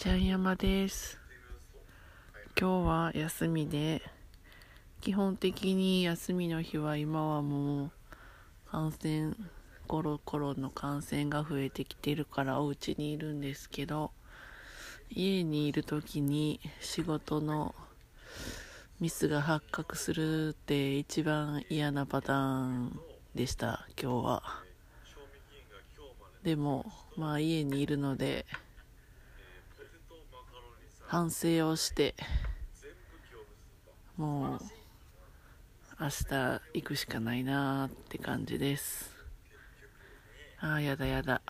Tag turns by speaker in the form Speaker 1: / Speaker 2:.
Speaker 1: ちゃん山です。今日は休みで基本的に休みの日は今はもう感染コロコロの感染が増えてきてるからお家にいるんですけど家にいる時に仕事のミスが発覚するって一番嫌なパターンでした今日は。でもまあ家にいるので反省をしてもう明日行くしかないなーって感じです。ああやだやだ。